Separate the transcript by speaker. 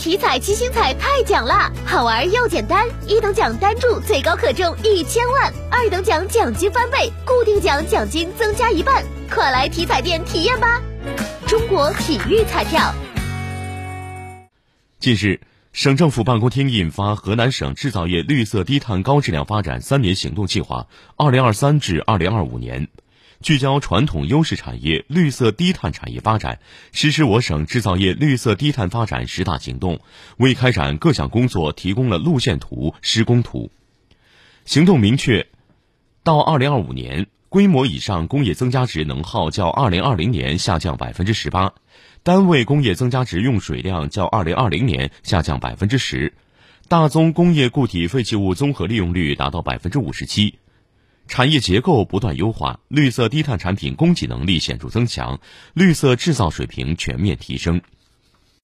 Speaker 1: 体彩七星彩太奖啦，好玩又简单，一等奖单注最高可中一千万，二等奖奖金翻倍，固定奖奖金增加一半，快来体彩店体验吧！中国体育彩票。
Speaker 2: 近日，省政府办公厅印发《河南省制造业绿色低碳高质量发展三年行动计划（二零二三至二零二五年）》。聚焦传统优势产业绿色低碳产业发展，实施我省制造业绿色低碳发展十大行动，为开展各项工作提供了路线图、施工图。行动明确，到二零二五年，规模以上工业增加值能耗较二零二零年下降百分之十八，单位工业增加值用水量较二零二零年下降百分之十，大宗工业固体废弃物综合利用率达到百分之五十七。产业结构不断优化，绿色低碳产品供给能力显著增强，绿色制造水平全面提升。